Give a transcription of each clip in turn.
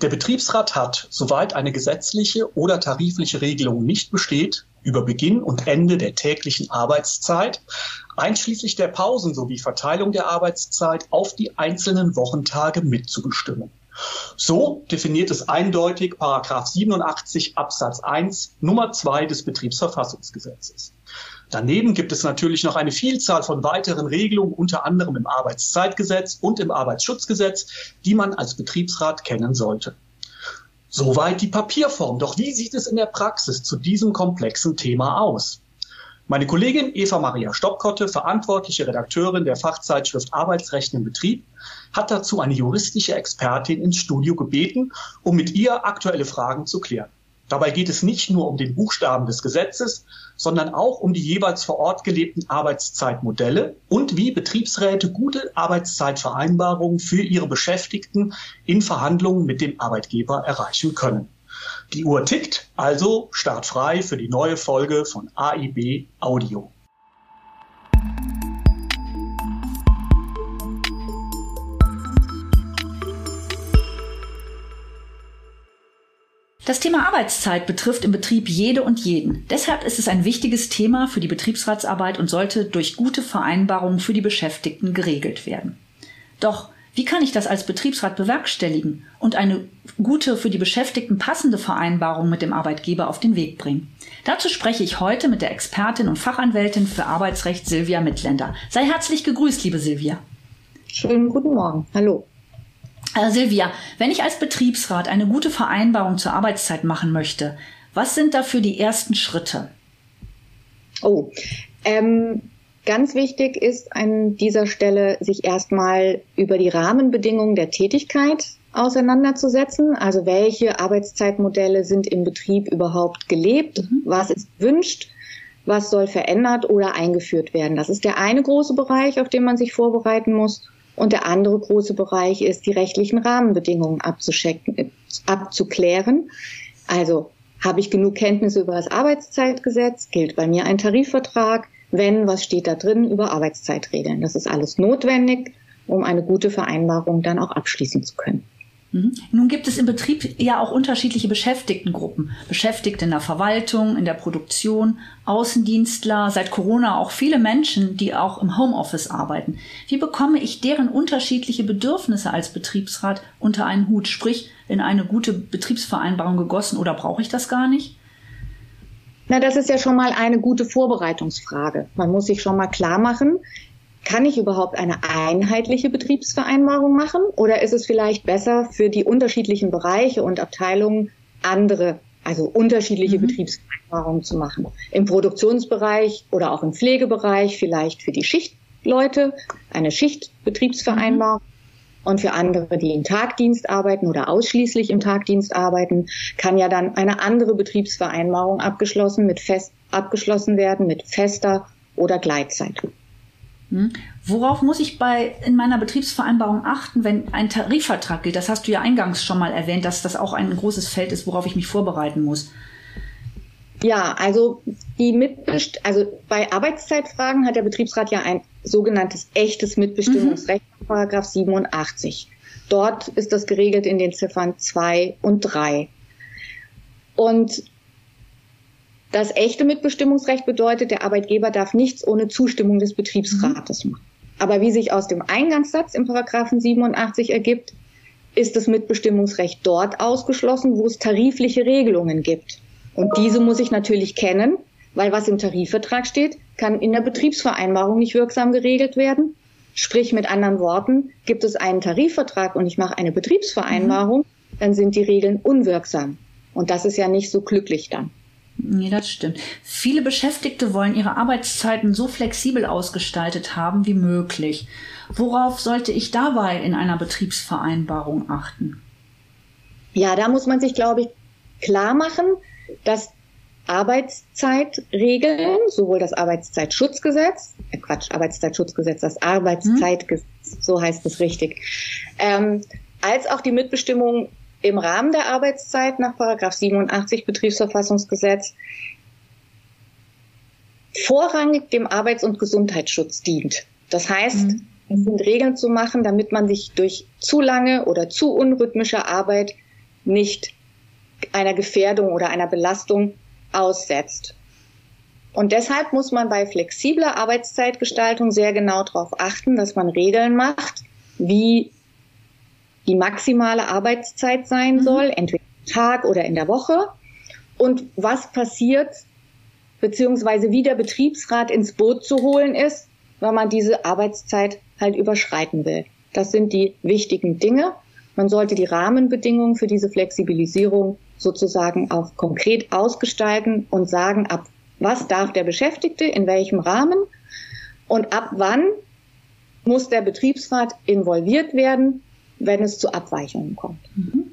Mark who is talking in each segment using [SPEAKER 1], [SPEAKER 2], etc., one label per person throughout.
[SPEAKER 1] Der Betriebsrat hat, soweit eine gesetzliche oder tarifliche Regelung nicht besteht, über Beginn und Ende der täglichen Arbeitszeit, einschließlich der Pausen sowie Verteilung der Arbeitszeit auf die einzelnen Wochentage mitzubestimmen. So definiert es eindeutig Paragraph 87 Absatz 1 Nummer 2 des Betriebsverfassungsgesetzes. Daneben gibt es natürlich noch eine Vielzahl von weiteren Regelungen, unter anderem im Arbeitszeitgesetz und im Arbeitsschutzgesetz, die man als Betriebsrat kennen sollte. Soweit die Papierform. Doch wie sieht es in der Praxis zu diesem komplexen Thema aus? Meine Kollegin Eva Maria Stoppkotte, verantwortliche Redakteurin der Fachzeitschrift Arbeitsrecht im Betrieb, hat dazu eine juristische Expertin ins Studio gebeten, um mit ihr aktuelle Fragen zu klären. Dabei geht es nicht nur um den Buchstaben des Gesetzes, sondern auch um die jeweils vor Ort gelebten Arbeitszeitmodelle und wie Betriebsräte gute Arbeitszeitvereinbarungen für ihre Beschäftigten in Verhandlungen mit dem Arbeitgeber erreichen können. Die Uhr tickt, also startfrei für die neue Folge von AIB Audio.
[SPEAKER 2] Das Thema Arbeitszeit betrifft im Betrieb jede und jeden. Deshalb ist es ein wichtiges Thema für die Betriebsratsarbeit und sollte durch gute Vereinbarungen für die Beschäftigten geregelt werden. Doch wie kann ich das als Betriebsrat bewerkstelligen und eine gute für die Beschäftigten passende Vereinbarung mit dem Arbeitgeber auf den Weg bringen? Dazu spreche ich heute mit der Expertin und Fachanwältin für Arbeitsrecht Silvia Mitländer. Sei herzlich gegrüßt, liebe Silvia.
[SPEAKER 3] Schönen guten Morgen. Hallo.
[SPEAKER 2] Äh, Silvia, wenn ich als Betriebsrat eine gute Vereinbarung zur Arbeitszeit machen möchte, was sind dafür die ersten Schritte?
[SPEAKER 3] Oh, ähm, ganz wichtig ist an dieser Stelle, sich erstmal über die Rahmenbedingungen der Tätigkeit auseinanderzusetzen. Also welche Arbeitszeitmodelle sind im Betrieb überhaupt gelebt? Mhm. Was ist wünscht? Was soll verändert oder eingeführt werden? Das ist der eine große Bereich, auf den man sich vorbereiten muss. Und der andere große Bereich ist, die rechtlichen Rahmenbedingungen abzuchecken, abzuklären. Also habe ich genug Kenntnisse über das Arbeitszeitgesetz? Gilt bei mir ein Tarifvertrag? Wenn, was steht da drin über Arbeitszeitregeln? Das ist alles notwendig, um eine gute Vereinbarung dann auch abschließen zu können.
[SPEAKER 2] Mhm. Nun gibt es im Betrieb ja auch unterschiedliche Beschäftigtengruppen. Beschäftigte in der Verwaltung, in der Produktion, Außendienstler, seit Corona auch viele Menschen, die auch im Homeoffice arbeiten. Wie bekomme ich deren unterschiedliche Bedürfnisse als Betriebsrat unter einen Hut, sprich in eine gute Betriebsvereinbarung gegossen oder brauche ich das gar nicht?
[SPEAKER 3] Na, das ist ja schon mal eine gute Vorbereitungsfrage. Man muss sich schon mal klar machen, kann ich überhaupt eine einheitliche Betriebsvereinbarung machen oder ist es vielleicht besser für die unterschiedlichen Bereiche und Abteilungen andere, also unterschiedliche mhm. Betriebsvereinbarungen zu machen? Im Produktionsbereich oder auch im Pflegebereich vielleicht für die Schichtleute eine Schichtbetriebsvereinbarung. Mhm. Und für andere, die im Tagdienst arbeiten oder ausschließlich im Tagdienst arbeiten, kann ja dann eine andere Betriebsvereinbarung abgeschlossen mit fest abgeschlossen werden mit fester oder Gleitzeit.
[SPEAKER 2] Hm? Worauf muss ich bei in meiner Betriebsvereinbarung achten, wenn ein Tarifvertrag gilt? Das hast du ja eingangs schon mal erwähnt, dass das auch ein großes Feld ist, worauf ich mich vorbereiten muss.
[SPEAKER 3] Ja, also die Mitbest also bei Arbeitszeitfragen hat der Betriebsrat ja ein sogenanntes echtes Mitbestimmungsrecht, mhm. Paragraph 87. Dort ist das geregelt in den Ziffern 2 und 3. Und das echte Mitbestimmungsrecht bedeutet, der Arbeitgeber darf nichts ohne Zustimmung des Betriebsrates machen. Aber wie sich aus dem Eingangssatz im Paragraphen 87 ergibt, ist das Mitbestimmungsrecht dort ausgeschlossen, wo es tarifliche Regelungen gibt. Und diese muss ich natürlich kennen, weil was im Tarifvertrag steht, kann in der Betriebsvereinbarung nicht wirksam geregelt werden. Sprich mit anderen Worten, gibt es einen Tarifvertrag und ich mache eine Betriebsvereinbarung, dann sind die Regeln unwirksam. Und das ist ja nicht so glücklich dann.
[SPEAKER 2] Nee, das stimmt. Viele Beschäftigte wollen ihre Arbeitszeiten so flexibel ausgestaltet haben wie möglich. Worauf sollte ich dabei in einer Betriebsvereinbarung achten?
[SPEAKER 3] Ja, da muss man sich, glaube ich, klar machen, dass Arbeitszeitregeln, sowohl das Arbeitszeitschutzgesetz, äh Quatsch, Arbeitszeitschutzgesetz, das Arbeitszeitgesetz, hm. so heißt es richtig, ähm, als auch die Mitbestimmung im Rahmen der Arbeitszeit nach 87 Betriebsverfassungsgesetz vorrangig dem Arbeits- und Gesundheitsschutz dient. Das heißt, mhm. es sind Regeln zu machen, damit man sich durch zu lange oder zu unrhythmische Arbeit nicht einer Gefährdung oder einer Belastung aussetzt. Und deshalb muss man bei flexibler Arbeitszeitgestaltung sehr genau darauf achten, dass man Regeln macht, wie die maximale Arbeitszeit sein mhm. soll, entweder am Tag oder in der Woche. Und was passiert, beziehungsweise wie der Betriebsrat ins Boot zu holen ist, wenn man diese Arbeitszeit halt überschreiten will. Das sind die wichtigen Dinge. Man sollte die Rahmenbedingungen für diese Flexibilisierung sozusagen auch konkret ausgestalten und sagen, ab was darf der Beschäftigte in welchem Rahmen und ab wann muss der Betriebsrat involviert werden, wenn es zu Abweichungen kommt. Mhm.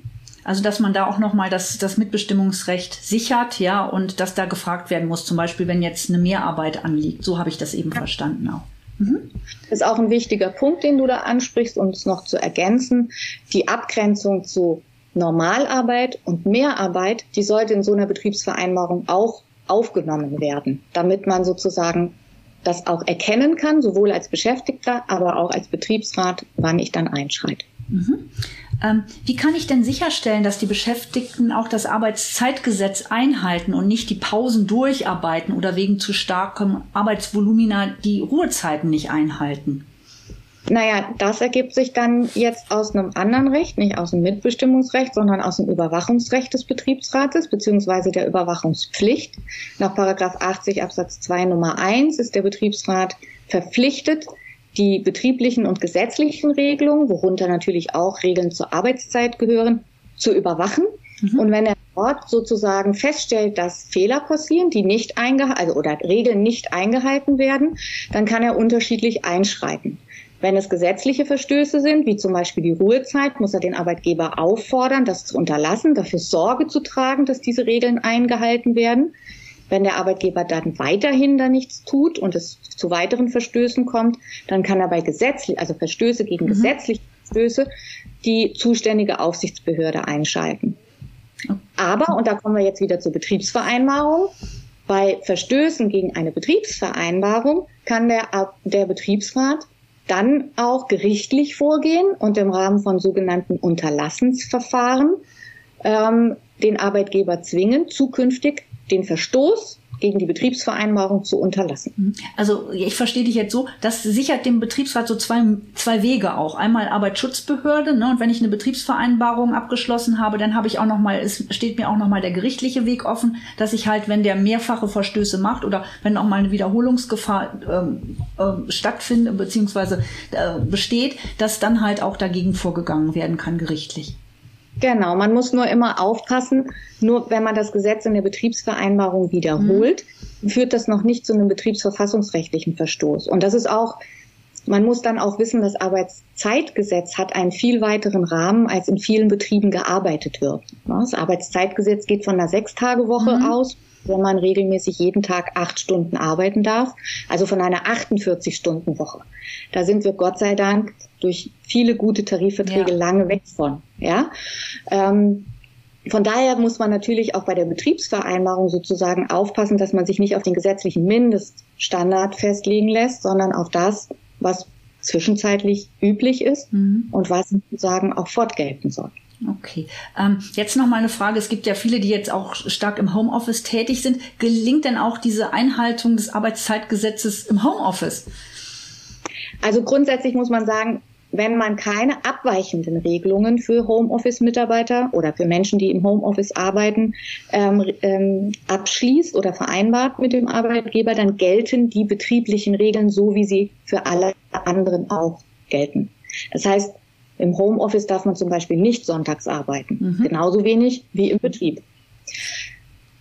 [SPEAKER 2] Also dass man da auch nochmal das, das Mitbestimmungsrecht sichert, ja, und dass da gefragt werden muss, zum Beispiel, wenn jetzt eine Mehrarbeit anliegt. So habe ich das eben ja. verstanden auch.
[SPEAKER 3] Mhm. Das ist auch ein wichtiger Punkt, den du da ansprichst, um es noch zu ergänzen. Die Abgrenzung zu Normalarbeit und Mehrarbeit, die sollte in so einer Betriebsvereinbarung auch aufgenommen werden, damit man sozusagen das auch erkennen kann, sowohl als Beschäftigter, aber auch als Betriebsrat, wann ich dann einschreite.
[SPEAKER 2] Mhm. Ähm, wie kann ich denn sicherstellen, dass die Beschäftigten auch das Arbeitszeitgesetz einhalten und nicht die Pausen durcharbeiten oder wegen zu starkem Arbeitsvolumina die Ruhezeiten nicht einhalten?
[SPEAKER 3] Naja, das ergibt sich dann jetzt aus einem anderen Recht, nicht aus dem Mitbestimmungsrecht, sondern aus dem Überwachungsrecht des Betriebsrates beziehungsweise der Überwachungspflicht. Nach Paragraph 80 Absatz 2 Nummer 1 ist der Betriebsrat verpflichtet, die betrieblichen und gesetzlichen Regelungen, worunter natürlich auch Regeln zur Arbeitszeit gehören, zu überwachen. Mhm. Und wenn er dort sozusagen feststellt, dass Fehler passieren, die nicht eingehalten, also oder Regeln nicht eingehalten werden, dann kann er unterschiedlich einschreiten. Wenn es gesetzliche Verstöße sind, wie zum Beispiel die Ruhezeit, muss er den Arbeitgeber auffordern, das zu unterlassen, dafür Sorge zu tragen, dass diese Regeln eingehalten werden. Wenn der Arbeitgeber dann weiterhin da nichts tut und es zu weiteren Verstößen kommt, dann kann er bei gesetzlich, also Verstöße gegen mhm. gesetzliche Verstöße, die zuständige Aufsichtsbehörde einschalten. Aber, und da kommen wir jetzt wieder zur Betriebsvereinbarung, bei Verstößen gegen eine Betriebsvereinbarung kann der, der Betriebsrat dann auch gerichtlich vorgehen und im Rahmen von sogenannten Unterlassensverfahren ähm, den Arbeitgeber zwingen, zukünftig den Verstoß gegen die Betriebsvereinbarung zu unterlassen. Mhm.
[SPEAKER 2] Also ich verstehe dich jetzt so, das sichert dem Betriebsrat so zwei, zwei Wege auch. Einmal Arbeitsschutzbehörde, ne, und wenn ich eine Betriebsvereinbarung abgeschlossen habe, dann habe ich auch noch mal, es steht mir auch noch mal der gerichtliche Weg offen, dass ich halt, wenn der mehrfache Verstöße macht oder wenn auch mal eine Wiederholungsgefahr ähm, äh, stattfindet bzw. Äh, besteht, dass dann halt auch dagegen vorgegangen werden kann gerichtlich.
[SPEAKER 3] Genau, man muss nur immer aufpassen, nur wenn man das Gesetz in der Betriebsvereinbarung wiederholt, mhm. führt das noch nicht zu einem betriebsverfassungsrechtlichen Verstoß. Und das ist auch, man muss dann auch wissen, das Arbeitszeitgesetz hat einen viel weiteren Rahmen, als in vielen Betrieben gearbeitet wird. Das Arbeitszeitgesetz geht von einer Sechstagewoche mhm. aus, wenn man regelmäßig jeden Tag acht Stunden arbeiten darf, also von einer 48-Stunden-Woche. Da sind wir Gott sei Dank durch viele gute Tarifverträge ja. lange weg von. Ja. Ähm, von daher muss man natürlich auch bei der Betriebsvereinbarung sozusagen aufpassen, dass man sich nicht auf den gesetzlichen Mindeststandard festlegen lässt, sondern auf das, was zwischenzeitlich üblich ist mhm. und was sozusagen auch fortgelten soll.
[SPEAKER 2] Okay. Ähm, jetzt noch mal eine Frage. Es gibt ja viele, die jetzt auch stark im Homeoffice tätig sind. Gelingt denn auch diese Einhaltung des Arbeitszeitgesetzes im Homeoffice?
[SPEAKER 3] Also grundsätzlich muss man sagen, wenn man keine abweichenden Regelungen für Homeoffice-Mitarbeiter oder für Menschen, die im Homeoffice arbeiten, ähm, ähm, abschließt oder vereinbart mit dem Arbeitgeber, dann gelten die betrieblichen Regeln so, wie sie für alle anderen auch gelten. Das heißt, im Homeoffice darf man zum Beispiel nicht sonntags arbeiten, mhm. genauso wenig wie im Betrieb.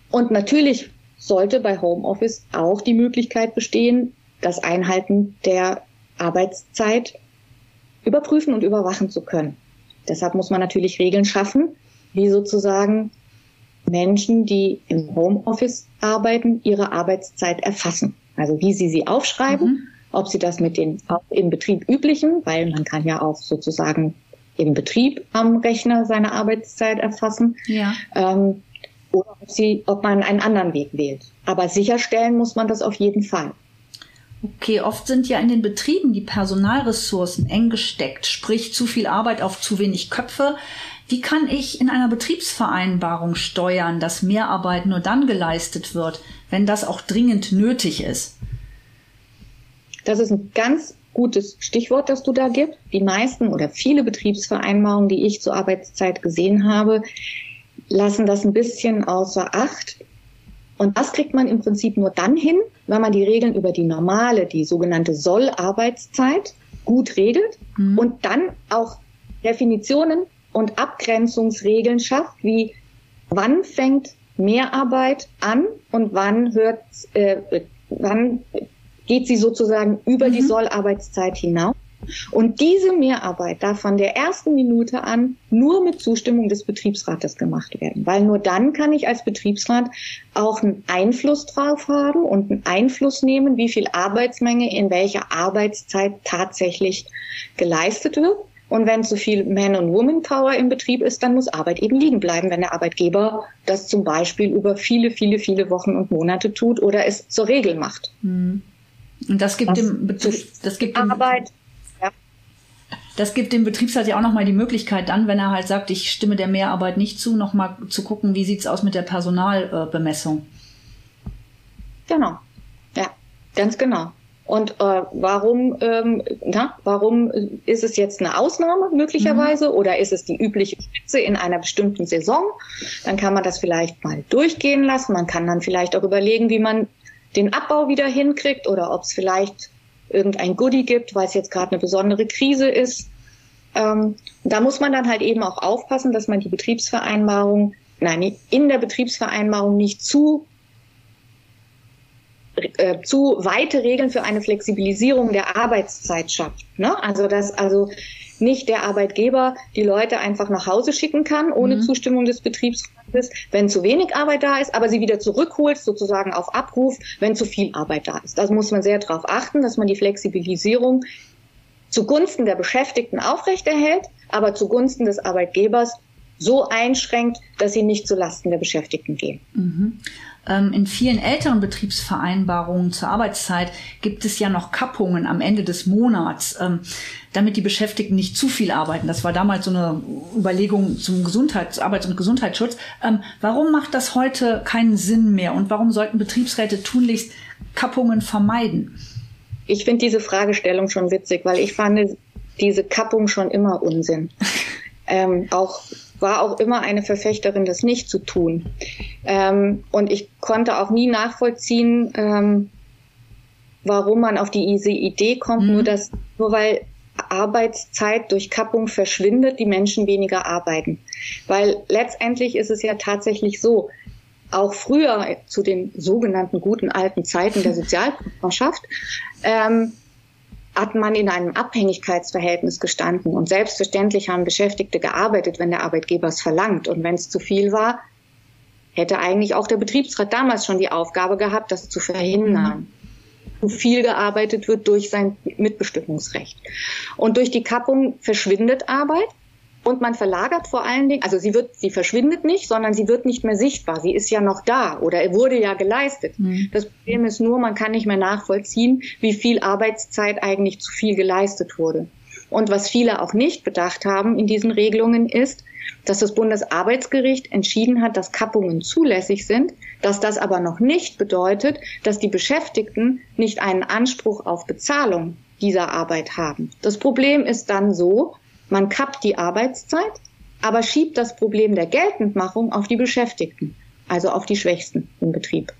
[SPEAKER 3] Und natürlich sollte bei Homeoffice auch die Möglichkeit bestehen, das Einhalten der Arbeitszeit überprüfen und überwachen zu können. Deshalb muss man natürlich Regeln schaffen, wie sozusagen Menschen, die im Homeoffice arbeiten, ihre Arbeitszeit erfassen. Also wie sie sie aufschreiben, mhm. ob sie das mit den auch im Betrieb üblichen, weil man kann ja auch sozusagen im Betrieb am Rechner seine Arbeitszeit erfassen. Ja. Ähm, oder ob, sie, ob man einen anderen Weg wählt. Aber sicherstellen muss man das auf jeden Fall.
[SPEAKER 2] Okay, oft sind ja in den Betrieben die Personalressourcen eng gesteckt, sprich zu viel Arbeit auf zu wenig Köpfe. Wie kann ich in einer Betriebsvereinbarung steuern, dass Mehrarbeit nur dann geleistet wird, wenn das auch dringend nötig ist?
[SPEAKER 3] Das ist ein ganz gutes Stichwort, das du da gibst. Die meisten oder viele Betriebsvereinbarungen, die ich zur Arbeitszeit gesehen habe, lassen das ein bisschen außer Acht. Und das kriegt man im Prinzip nur dann hin, wenn man die Regeln über die normale, die sogenannte Sollarbeitszeit gut regelt mhm. und dann auch Definitionen und Abgrenzungsregeln schafft, wie wann fängt Mehrarbeit an und wann hört, äh, wann geht sie sozusagen über mhm. die Sollarbeitszeit hinaus. Und diese Mehrarbeit darf von der ersten Minute an nur mit Zustimmung des Betriebsrates gemacht werden, weil nur dann kann ich als Betriebsrat auch einen Einfluss drauf haben und einen Einfluss nehmen, wie viel Arbeitsmenge in welcher Arbeitszeit tatsächlich geleistet wird. Und wenn zu viel Man- und Woman-Power im Betrieb ist, dann muss Arbeit eben liegen bleiben, wenn der Arbeitgeber das zum Beispiel über viele, viele, viele Wochen und Monate tut oder es zur Regel macht.
[SPEAKER 2] Und das gibt das dem Betrieb, das gibt dem,
[SPEAKER 3] Arbeit
[SPEAKER 2] das gibt dem Betriebsrat ja auch nochmal die Möglichkeit dann, wenn er halt sagt, ich stimme der Mehrarbeit nicht zu, nochmal zu gucken, wie sieht's aus mit der Personalbemessung.
[SPEAKER 3] Genau. Ja, ganz genau. Und äh, warum, ähm, na, warum ist es jetzt eine Ausnahme möglicherweise mhm. oder ist es die übliche Spitze in einer bestimmten Saison? Dann kann man das vielleicht mal durchgehen lassen. Man kann dann vielleicht auch überlegen, wie man den Abbau wieder hinkriegt oder ob es vielleicht irgendein Goodie gibt, weil es jetzt gerade eine besondere Krise ist. Ähm, da muss man dann halt eben auch aufpassen, dass man die Betriebsvereinbarung, nein, in der Betriebsvereinbarung nicht zu äh, zu weite Regeln für eine Flexibilisierung der Arbeitszeit schafft. Ne? Also dass also nicht der Arbeitgeber die Leute einfach nach Hause schicken kann ohne mhm. Zustimmung des Betriebsrates, wenn zu wenig Arbeit da ist, aber sie wieder zurückholt sozusagen auf Abruf, wenn zu viel Arbeit da ist. Das muss man sehr darauf achten, dass man die Flexibilisierung zugunsten der Beschäftigten aufrechterhält, aber zugunsten des Arbeitgebers so einschränkt, dass sie nicht zulasten der Beschäftigten gehen.
[SPEAKER 2] Mhm. Ähm, in vielen älteren Betriebsvereinbarungen zur Arbeitszeit gibt es ja noch Kappungen am Ende des Monats, ähm, damit die Beschäftigten nicht zu viel arbeiten. Das war damals so eine Überlegung zum Gesundheits-, Arbeits- und Gesundheitsschutz. Ähm, warum macht das heute keinen Sinn mehr und warum sollten Betriebsräte tunlichst Kappungen vermeiden?
[SPEAKER 3] Ich finde diese Fragestellung schon witzig, weil ich fand diese Kappung schon immer Unsinn. ähm, auch war auch immer eine Verfechterin, das nicht zu tun. Ähm, und ich konnte auch nie nachvollziehen, ähm, warum man auf diese Idee kommt, mhm. nur dass, nur weil Arbeitszeit durch Kappung verschwindet, die Menschen weniger arbeiten. Weil letztendlich ist es ja tatsächlich so, auch früher zu den sogenannten guten alten Zeiten der Sozialpartnerschaft, ähm, hat man in einem Abhängigkeitsverhältnis gestanden. Und selbstverständlich haben Beschäftigte gearbeitet, wenn der Arbeitgeber es verlangt. Und wenn es zu viel war, hätte eigentlich auch der Betriebsrat damals schon die Aufgabe gehabt, das zu verhindern. Zu viel gearbeitet wird durch sein Mitbestimmungsrecht. Und durch die Kappung verschwindet Arbeit und man verlagert vor allen Dingen, also sie wird, sie verschwindet nicht, sondern sie wird nicht mehr sichtbar. Sie ist ja noch da oder wurde ja geleistet. Mhm. Das Problem ist nur, man kann nicht mehr nachvollziehen, wie viel Arbeitszeit eigentlich zu viel geleistet wurde. Und was viele auch nicht bedacht haben in diesen Regelungen ist, dass das Bundesarbeitsgericht entschieden hat, dass Kappungen zulässig sind, dass das aber noch nicht bedeutet, dass die Beschäftigten nicht einen Anspruch auf Bezahlung dieser Arbeit haben. Das Problem ist dann so, man kappt die Arbeitszeit, aber schiebt das Problem der Geltendmachung auf die Beschäftigten, also auf die Schwächsten im Betrieb.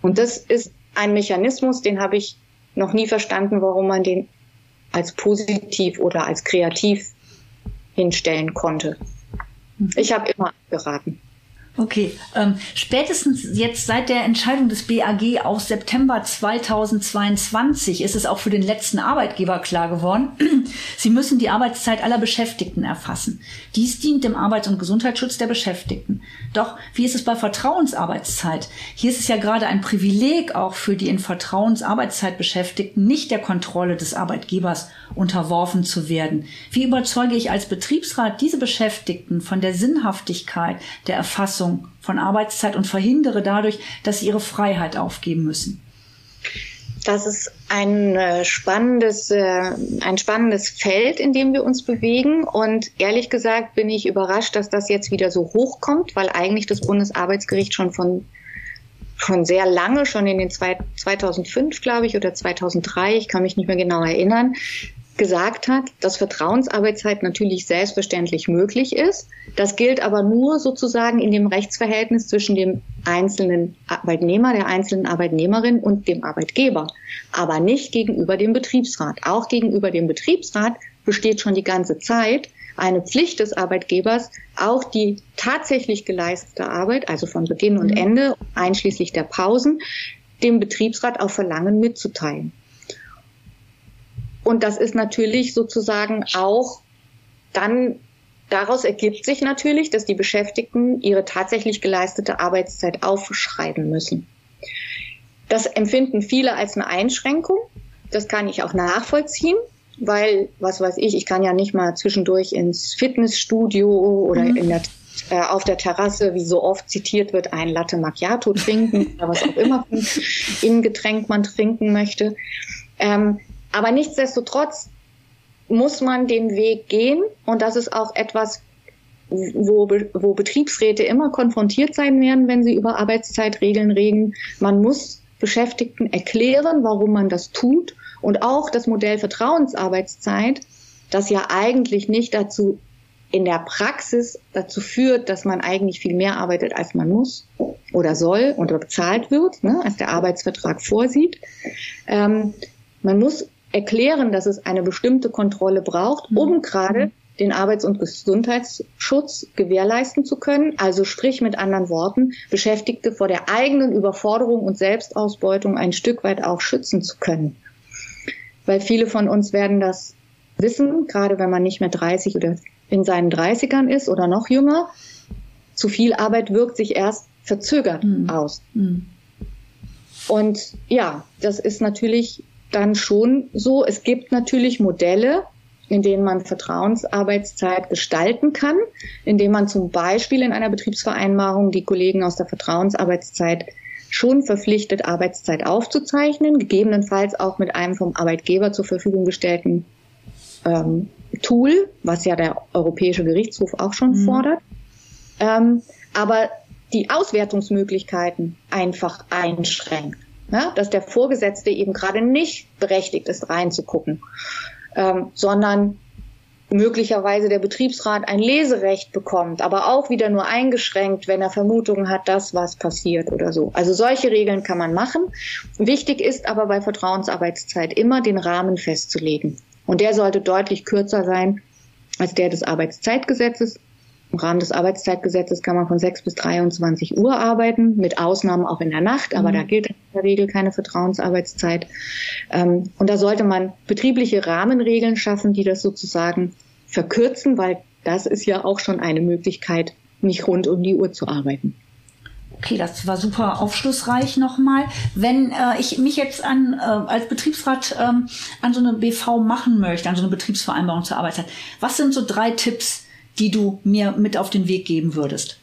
[SPEAKER 3] Und das ist ein Mechanismus, den habe ich noch nie verstanden, warum man den als positiv oder als kreativ hinstellen konnte. Ich habe immer geraten.
[SPEAKER 2] Okay, ähm, spätestens jetzt seit der Entscheidung des BAG aus September 2022 ist es auch für den letzten Arbeitgeber klar geworden, sie müssen die Arbeitszeit aller Beschäftigten erfassen. Dies dient dem Arbeits- und Gesundheitsschutz der Beschäftigten. Doch wie ist es bei Vertrauensarbeitszeit? Hier ist es ja gerade ein Privileg auch für die in Vertrauensarbeitszeit Beschäftigten, nicht der Kontrolle des Arbeitgebers unterworfen zu werden. Wie überzeuge ich als Betriebsrat diese Beschäftigten von der Sinnhaftigkeit der Erfassung von Arbeitszeit und verhindere dadurch, dass sie ihre Freiheit aufgeben müssen?
[SPEAKER 3] das ist ein äh, spannendes, äh, ein spannendes Feld, in dem wir uns bewegen. Und ehrlich gesagt bin ich überrascht, dass das jetzt wieder so hochkommt, weil eigentlich das Bundesarbeitsgericht schon von schon sehr lange, schon in den zwei, 2005, glaube ich, oder 2003, ich kann mich nicht mehr genau erinnern, gesagt hat, dass Vertrauensarbeitszeit natürlich selbstverständlich möglich ist. Das gilt aber nur sozusagen in dem Rechtsverhältnis zwischen dem einzelnen Arbeitnehmer, der einzelnen Arbeitnehmerin und dem Arbeitgeber, aber nicht gegenüber dem Betriebsrat. Auch gegenüber dem Betriebsrat besteht schon die ganze Zeit eine Pflicht des Arbeitgebers, auch die tatsächlich geleistete Arbeit, also von Beginn und mhm. Ende, einschließlich der Pausen, dem Betriebsrat auf Verlangen mitzuteilen. Und das ist natürlich sozusagen auch dann Daraus ergibt sich natürlich, dass die Beschäftigten ihre tatsächlich geleistete Arbeitszeit aufschreiben müssen. Das empfinden viele als eine Einschränkung. Das kann ich auch nachvollziehen, weil, was weiß ich, ich kann ja nicht mal zwischendurch ins Fitnessstudio oder mhm. in der, äh, auf der Terrasse, wie so oft zitiert wird, ein Latte Macchiato trinken oder was auch immer im Getränk man trinken möchte. Ähm, aber nichtsdestotrotz muss man den Weg gehen und das ist auch etwas, wo, wo Betriebsräte immer konfrontiert sein werden, wenn sie über Arbeitszeitregeln reden. Man muss Beschäftigten erklären, warum man das tut und auch das Modell Vertrauensarbeitszeit, das ja eigentlich nicht dazu in der Praxis dazu führt, dass man eigentlich viel mehr arbeitet, als man muss oder soll oder bezahlt wird, ne, als der Arbeitsvertrag vorsieht. Ähm, man muss erklären, dass es eine bestimmte Kontrolle braucht, um mhm. gerade den Arbeits- und Gesundheitsschutz gewährleisten zu können. Also sprich mit anderen Worten, Beschäftigte vor der eigenen Überforderung und Selbstausbeutung ein Stück weit auch schützen zu können. Weil viele von uns werden das wissen, gerade wenn man nicht mehr 30 oder in seinen 30ern ist oder noch jünger. Zu viel Arbeit wirkt sich erst verzögert mhm. aus. Mhm. Und ja, das ist natürlich dann schon so. Es gibt natürlich Modelle, in denen man Vertrauensarbeitszeit gestalten kann, indem man zum Beispiel in einer Betriebsvereinbarung die Kollegen aus der Vertrauensarbeitszeit schon verpflichtet, Arbeitszeit aufzuzeichnen, gegebenenfalls auch mit einem vom Arbeitgeber zur Verfügung gestellten ähm, Tool, was ja der Europäische Gerichtshof auch schon mhm. fordert. Ähm, aber die Auswertungsmöglichkeiten einfach einschränkt ja, dass der Vorgesetzte eben gerade nicht berechtigt ist, reinzugucken, ähm, sondern möglicherweise der Betriebsrat ein Leserecht bekommt, aber auch wieder nur eingeschränkt, wenn er Vermutungen hat, dass was passiert oder so. Also solche Regeln kann man machen. Wichtig ist aber bei Vertrauensarbeitszeit immer den Rahmen festzulegen. Und der sollte deutlich kürzer sein als der des Arbeitszeitgesetzes im Rahmen des Arbeitszeitgesetzes kann man von 6 bis 23 Uhr arbeiten, mit Ausnahmen auch in der Nacht, aber mhm. da gilt in der Regel keine Vertrauensarbeitszeit. Ähm, und da sollte man betriebliche Rahmenregeln schaffen, die das sozusagen verkürzen, weil das ist ja auch schon eine Möglichkeit, nicht rund um die Uhr zu arbeiten.
[SPEAKER 2] Okay, das war super aufschlussreich nochmal. Wenn äh, ich mich jetzt an äh, als Betriebsrat ähm, an so eine BV machen möchte, an so eine Betriebsvereinbarung zur Arbeitszeit, was sind so drei Tipps, die du mir mit auf den Weg geben würdest?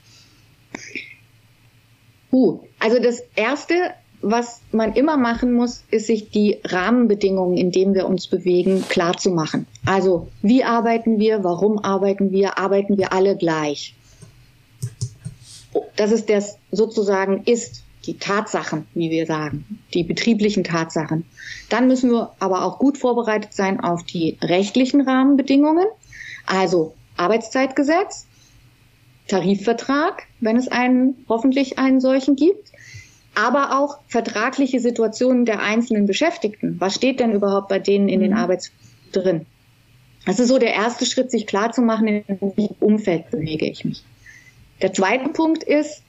[SPEAKER 3] Uh, also das Erste, was man immer machen muss, ist sich die Rahmenbedingungen, in denen wir uns bewegen, klar zu machen. Also wie arbeiten wir, warum arbeiten wir, arbeiten wir alle gleich. Das ist das sozusagen ist, die Tatsachen, wie wir sagen, die betrieblichen Tatsachen. Dann müssen wir aber auch gut vorbereitet sein auf die rechtlichen Rahmenbedingungen. Also Arbeitszeitgesetz, Tarifvertrag, wenn es einen, hoffentlich einen solchen gibt, aber auch vertragliche Situationen der einzelnen Beschäftigten. Was steht denn überhaupt bei denen in den mhm. Arbeits drin? Das ist so der erste Schritt, sich klar zu machen, in welchem Umfeld bewege ich mich. Der zweite Punkt ist,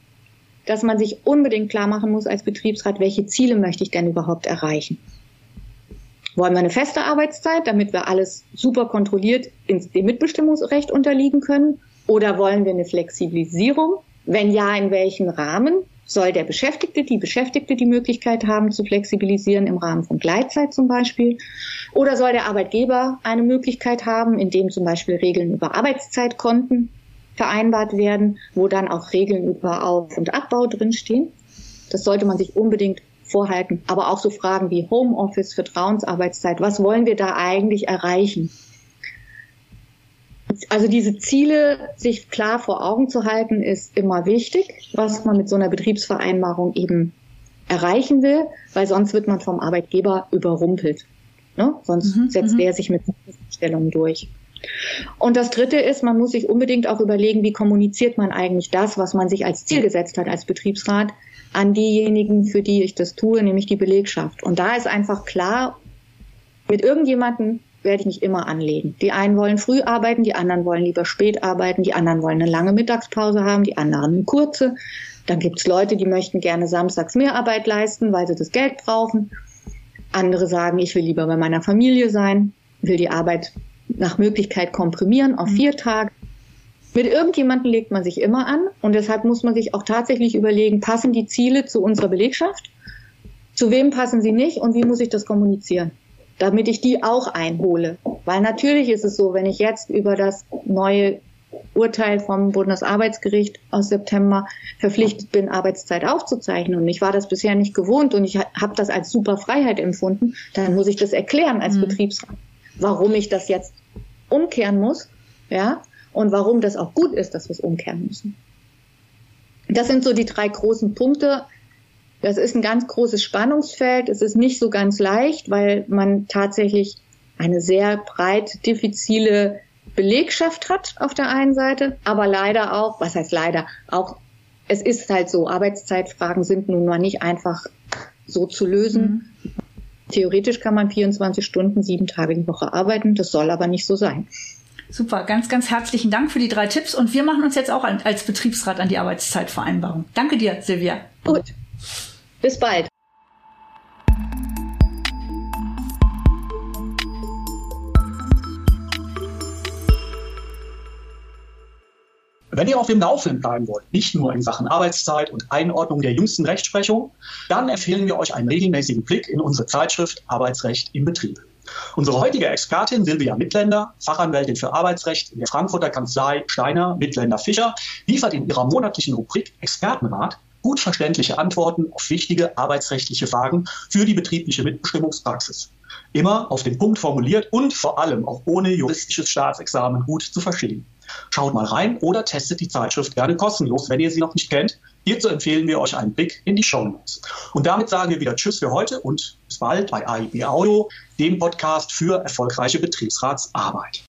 [SPEAKER 3] dass man sich unbedingt klar machen muss als Betriebsrat, welche Ziele möchte ich denn überhaupt erreichen. Wollen wir eine feste Arbeitszeit, damit wir alles super kontrolliert ins dem Mitbestimmungsrecht unterliegen können? Oder wollen wir eine Flexibilisierung? Wenn ja, in welchem Rahmen? Soll der Beschäftigte, die Beschäftigte die Möglichkeit haben zu flexibilisieren im Rahmen von Gleitzeit zum Beispiel? Oder soll der Arbeitgeber eine Möglichkeit haben, indem zum Beispiel Regeln über Arbeitszeitkonten vereinbart werden, wo dann auch Regeln über Auf- und Abbau drinstehen? Das sollte man sich unbedingt vorhalten. Aber auch so Fragen wie Homeoffice, Vertrauensarbeitszeit. Was wollen wir da eigentlich erreichen? Also diese Ziele sich klar vor Augen zu halten, ist immer wichtig, was man mit so einer Betriebsvereinbarung eben erreichen will, weil sonst wird man vom Arbeitgeber überrumpelt. Ne? Sonst mhm, setzt mhm. er sich mit Stellungen durch. Und das Dritte ist, man muss sich unbedingt auch überlegen, wie kommuniziert man eigentlich das, was man sich als Ziel gesetzt hat als Betriebsrat, an diejenigen, für die ich das tue, nämlich die Belegschaft. Und da ist einfach klar, mit irgendjemandem werde ich mich immer anlegen. Die einen wollen früh arbeiten, die anderen wollen lieber spät arbeiten, die anderen wollen eine lange Mittagspause haben, die anderen eine kurze. Dann gibt es Leute, die möchten gerne samstags mehr Arbeit leisten, weil sie das Geld brauchen. Andere sagen, ich will lieber bei meiner Familie sein, will die Arbeit nach Möglichkeit komprimieren auf vier Tage. Mit irgendjemandem legt man sich immer an und deshalb muss man sich auch tatsächlich überlegen, passen die Ziele zu unserer Belegschaft? Zu wem passen sie nicht und wie muss ich das kommunizieren? Damit ich die auch einhole. Weil natürlich ist es so, wenn ich jetzt über das neue Urteil vom Bundesarbeitsgericht aus September verpflichtet bin, Arbeitszeit aufzuzeichnen. Und ich war das bisher nicht gewohnt und ich habe das als super Freiheit empfunden. Dann muss ich das erklären als mhm. Betriebsrat, warum ich das jetzt umkehren muss, ja, und warum das auch gut ist, dass wir es umkehren müssen. Das sind so die drei großen Punkte. Das ist ein ganz großes Spannungsfeld. Es ist nicht so ganz leicht, weil man tatsächlich eine sehr breit diffizile Belegschaft hat auf der einen Seite, aber leider auch, was heißt leider, auch es ist halt so, Arbeitszeitfragen sind nun mal nicht einfach so zu lösen. Mhm. Theoretisch kann man 24 Stunden, sieben Tage die Woche arbeiten, das soll aber nicht so sein.
[SPEAKER 2] Super, ganz, ganz herzlichen Dank für die drei Tipps und wir machen uns jetzt auch als Betriebsrat an die Arbeitszeitvereinbarung. Danke dir, Silvia.
[SPEAKER 3] Gut, bis bald.
[SPEAKER 1] Wenn ihr auf dem Laufenden bleiben wollt, nicht nur in Sachen Arbeitszeit und Einordnung der jüngsten Rechtsprechung, dann empfehlen wir euch einen regelmäßigen Blick in unsere Zeitschrift Arbeitsrecht im Betrieb. Unsere heutige Expertin Silvia Mittländer, Fachanwältin für Arbeitsrecht in der Frankfurter Kanzlei Steiner Mittländer Fischer, liefert in ihrer monatlichen Rubrik Expertenrat gut verständliche Antworten auf wichtige arbeitsrechtliche Fragen für die betriebliche Mitbestimmungspraxis. Immer auf den Punkt formuliert und vor allem auch ohne juristisches Staatsexamen gut zu verstehen. Schaut mal rein oder testet die Zeitschrift gerne kostenlos, wenn ihr sie noch nicht kennt. Hierzu empfehlen wir euch einen Blick in die Show Notes. Und damit sagen wir wieder Tschüss für heute und bis bald bei AIB Audio, dem Podcast für erfolgreiche Betriebsratsarbeit.